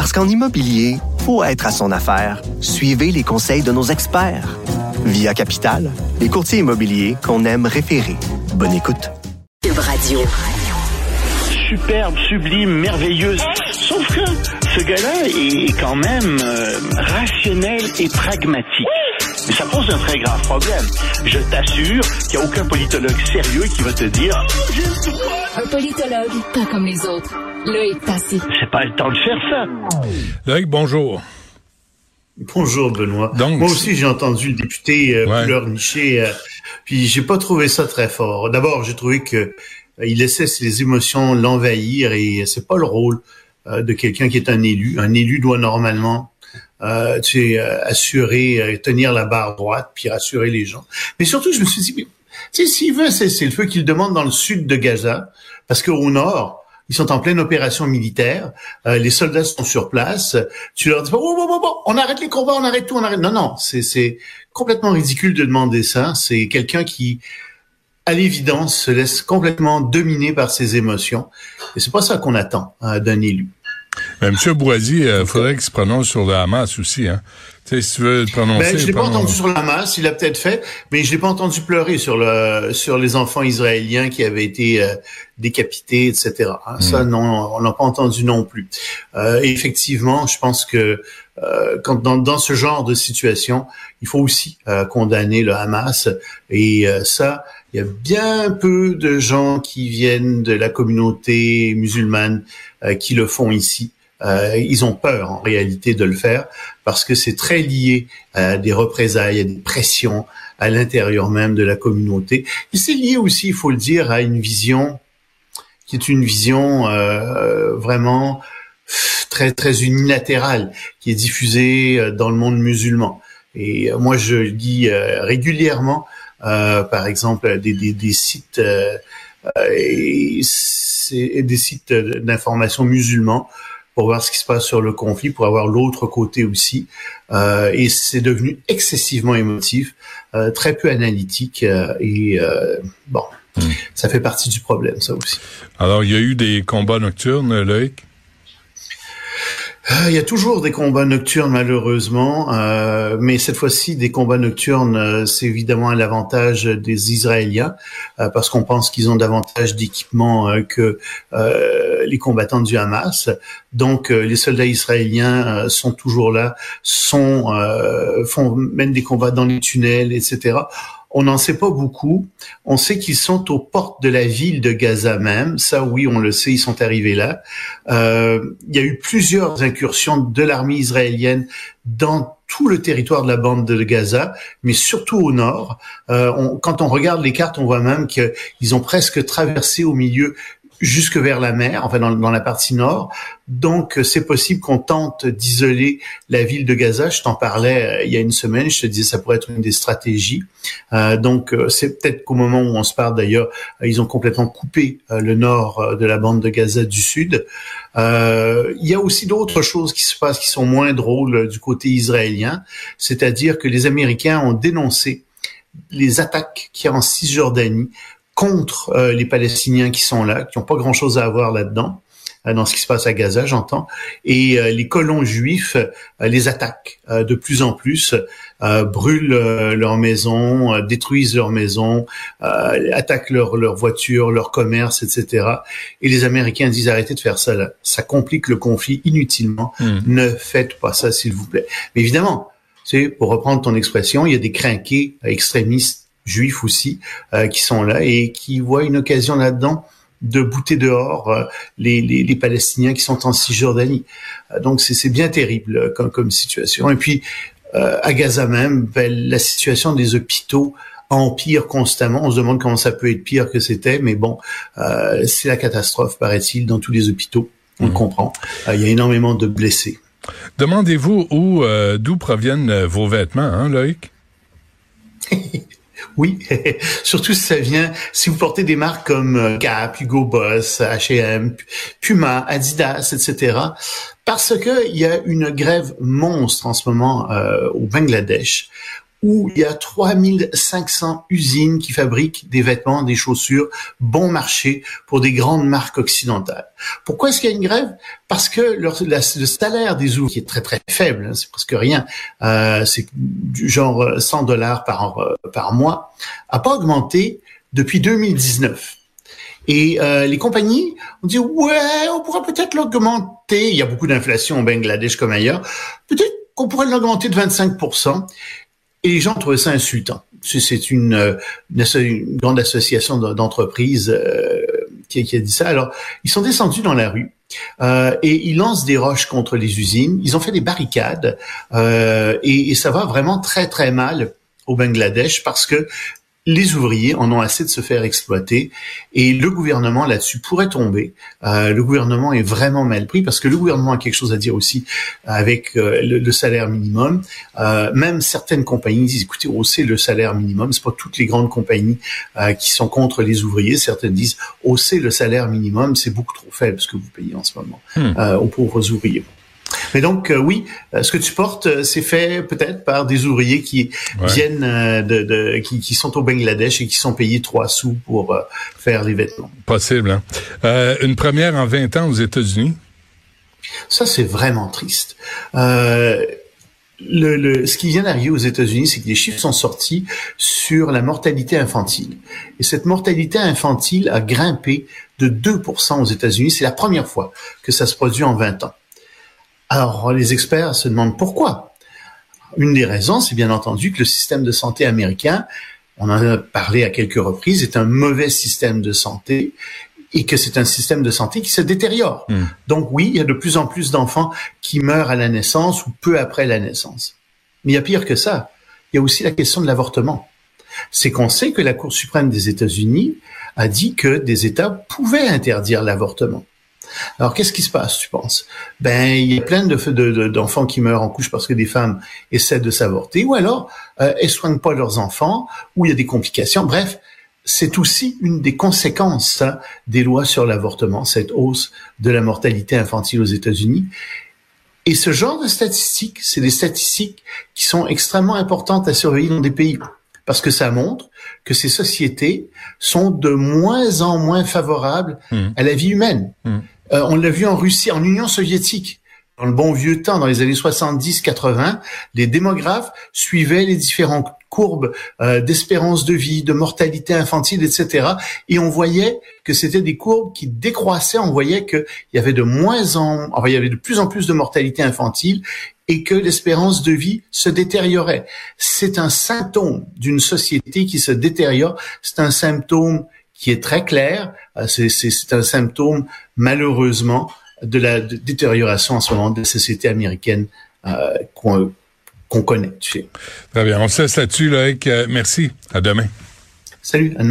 Parce qu'en immobilier, faut être à son affaire. Suivez les conseils de nos experts. Via Capital, les courtiers immobiliers qu'on aime référer. Bonne écoute. Cube Radio. Superbe, sublime, merveilleuse. Sauf que ce gars-là est quand même euh, rationnel et pragmatique. Mais ça pose un très grave problème. Je t'assure qu'il n'y a aucun politologue sérieux qui va te dire Un politologue, pas comme les autres. Loïc Passy. c'est pas le temps de faire ça. Loïc, bonjour. Bonjour Benoît. Donc- Moi aussi j'ai entendu le député euh, Ouais. pleurnicher, euh, puis j'ai pas trouvé ça très fort. D'abord j'ai trouvé que euh, il laissait ses émotions l'envahir et c'est pas le rôle euh, de quelqu'un qui est un élu. Un élu doit normalement euh, tu sais, euh, assurer, euh, tenir la barre droite, puis rassurer les gens. Mais surtout je me suis dit, mais, tu sais, s'il veut cesser le feu qu'il demande dans le sud de Gaza, parce qu'au nord ils sont en pleine opération militaire. Euh, les soldats sont sur place. Tu leur dis oh, oh, oh, on arrête les combats, on arrête tout, on arrête. Non, non, c'est complètement ridicule de demander ça. C'est quelqu'un qui, à l'évidence, se laisse complètement dominer par ses émotions. Et c'est pas ça qu'on attend euh, d'un élu. Mais M. Boisy, il faudrait qu'il se prononce sur le Hamas aussi. Hein. Tu sais, si tu veux te prononcer... Ben, je l'ai pas entendu sur la masse, il a peut-être fait, mais je l'ai pas entendu pleurer sur le sur les enfants israéliens qui avaient été euh, décapités, etc. hein. Ça, non, on n'a pas entendu non plus. Euh, effectivement, je pense que euh, quand dans, dans ce genre de situation, il faut aussi euh, condamner le Hamas. Et euh, ça, il y a bien peu de gens qui viennent de la communauté musulmane euh, qui le font ici. Euh, ils ont peur en réalité de le faire parce que c'est très lié à des représailles, à des pressions à l'intérieur même de la communauté. Et c'est lié aussi, il faut le dire, à une vision qui est une vision euh, vraiment très très unilatérale qui est diffusée euh, dans le monde musulman. Et euh, moi, je lis euh, régulièrement, euh, par exemple, des, sites euh, et des sites d'information musulmans pour voir ce qui se passe sur le conflit, pour avoir l'autre côté aussi. Euh, et c'est devenu excessivement émotif, euh, très peu analytique euh, et euh, bon, ça fait partie du problème, ça aussi. Alors, il y a eu des combats nocturnes, Loïc? Ah, Il y a toujours des combats nocturnes malheureusement, euh, mais cette fois-ci des combats nocturnes, euh, c'est évidemment à l'avantage des Israéliens euh, parce qu'on pense qu'ils ont davantage d'équipement euh, que euh, les combattants du Hamas. Donc les soldats israéliens sont toujours là, sont font mènent des combats dans les tunnels, etc. On n'en sait pas beaucoup. On sait qu'ils sont aux portes de la ville de Gaza même. Ça, oui, on le sait, ils sont arrivés là. Euh, il y a eu plusieurs incursions de l'armée israélienne dans tout le territoire de la bande de Gaza, mais surtout au nord. Euh, on- quand on regarde les cartes, on voit même qu'ils ont presque traversé au milieu jusque vers la mer, enfin dans, la partie nord. Donc euh, c'est possible qu'on tente d'isoler la ville de Gaza. Je t'en parlais euh, il y a une semaine, je te disais ça pourrait être une des stratégies. Euh, donc euh, c'est peut-être qu'au moment où on se parle d'ailleurs, ils ont complètement coupé le nord de la bande de Gaza du sud. Il y a aussi d'autres choses qui se passent qui sont moins drôles du côté israélien, c'est-à-dire que les Américains ont dénoncé les attaques qu'il y a en Cisjordanie contre euh, les Palestiniens qui sont là, qui n'ont pas grand-chose à avoir là-dedans, euh, dans ce qui se passe à Gaza, j'entends, et euh, les colons juifs euh, les attaquent euh, de plus en plus, euh, brûlent euh, leurs maisons, euh, détruisent leurs maisons, euh, attaquent leurs voitures, leurs commerces, etc. Et les Américains disent arrêtez de faire ça là, ça complique le conflit inutilement. Ne faites pas ça, s'il vous plaît. Mais évidemment, tu sais, pour reprendre ton expression, il y a des crinqués extrémistes juifs aussi euh, qui sont là et qui voient une occasion là-dedans de bouter dehors euh, les, les, les Palestiniens qui sont en Cisjordanie. Euh, donc c'est bien terrible comme, comme situation. Et puis euh, à Gaza même, ben, la situation des hôpitaux empire constamment. On se demande comment ça peut être pire que c'était, mais bon, euh, c'est la catastrophe, paraît-il, dans tous les hôpitaux. On le comprend. Euh, il y a énormément de blessés. Demandez-vous où, d'où proviennent vos vêtements, hein, Loïc? Oui, surtout si ça vient, si vous portez des marques comme euh, Gap, Hugo Boss, H&M, Puma, Adidas, etc. Parce que il y a une grève monstre en ce moment euh, au Bangladesh où il y a 3500 usines qui fabriquent des vêtements, des chaussures bon marché pour des grandes marques occidentales. Pourquoi est-ce qu'il y a une grève? Parce que le, salaire des ouvriers est très très faible, hein, c'est presque rien, euh, c'est du genre 100 dollars par, euh, par mois, a pas augmenté depuis 2019. Et euh, les compagnies ont dit ouais, on pourrait peut-être l'augmenter. Il y a beaucoup d'inflation au Bangladesh comme ailleurs. Peut-être qu'on pourrait l'augmenter de 25 et les gens trouvaient ça insultant. C'est une, euh, une, grande association d'entreprises euh, qui, a dit ça. Alors, ils sont descendus dans la rue euh, et ils lancent des roches contre les usines. Ils ont fait des barricades euh, et, ça va vraiment très très mal au Bangladesh parce que les ouvriers en ont assez de se faire exploiter et le gouvernement là-dessus pourrait tomber. Euh, le gouvernement est vraiment mal pris parce que le gouvernement a quelque chose à dire aussi avec euh, le, salaire minimum. Euh, même certaines compagnies disent écoutez, hausser le salaire minimum. C'est pas toutes les grandes compagnies euh, qui sont contre les ouvriers. Certaines disent hausser le salaire minimum, c'est beaucoup trop faible ce que vous payez en ce moment hmm. euh, aux pauvres ouvriers. Mais donc euh, oui, euh, ce que tu portes, euh, c'est fait peut-être par des ouvriers qui viennent de, de qui, qui, sont au Bangladesh et qui sont payés trois sous pour faire les vêtements. Possible. Hein? Euh, une première en 20 ans aux États-Unis? Ça c'est vraiment triste. Euh, le, le, ce qui vient d'arriver aux États-Unis, c'est que les chiffres sont sortis sur la mortalité infantile. Et cette mortalité infantile a grimpé de 2% aux États-Unis. C'est la première fois que ça se produit en 20 ans. Alors, les experts se demandent pourquoi. Une des raisons, c'est bien entendu que le système de santé américain, on en a parlé à quelques reprises, est un mauvais système de santé et que c'est un système de santé qui se détériore. Hmm. Donc oui, il y a de plus en plus d'enfants qui meurent à la naissance ou peu après la naissance. Mais il y a pire que ça. Il y a aussi la question de l'avortement. C'est qu'on sait que la Cour suprême des États-Unis a dit que des États pouvaient interdire l'avortement. Alors, qu'est-ce qui se passe, tu penses? Ben, il y a plein de, d'enfants qui meurent en couche parce que des femmes essaient de s'avorter, ou alors euh, elles soignent pas leurs enfants, ou il y a des complications. Bref, c'est aussi une des conséquences hein, des lois sur l'avortement, cette hausse de la mortalité infantile aux États-Unis. Et ce genre de statistiques, c'est des statistiques qui sont extrêmement importantes à surveiller dans des pays parce que ça montre que ces sociétés sont de moins en moins favorables mmh. à la vie humaine. Mmh. Euh, on l'a vu en Russie, en Union soviétique. Dans le bon vieux temps, dans les années 70-80, les démographes suivaient les différentes courbes euh, d'espérance de vie, de mortalité infantile, etc. Et on voyait que c'était des courbes qui décroissaient. On voyait qu'il y avait de moins en, enfin, il y avait de plus en plus de mortalité infantile et que l'espérance de vie se détériorait. C'est un symptôme d'une société qui se détériore. C'est un symptôme qui est très clair. Euh, c'est un symptôme, malheureusement, de la détérioration en ce moment de la société américaine euh, qu'on connaît. Très bien. On se laisse là-dessus, Loïc. Euh, merci. À demain. Salut. À demain.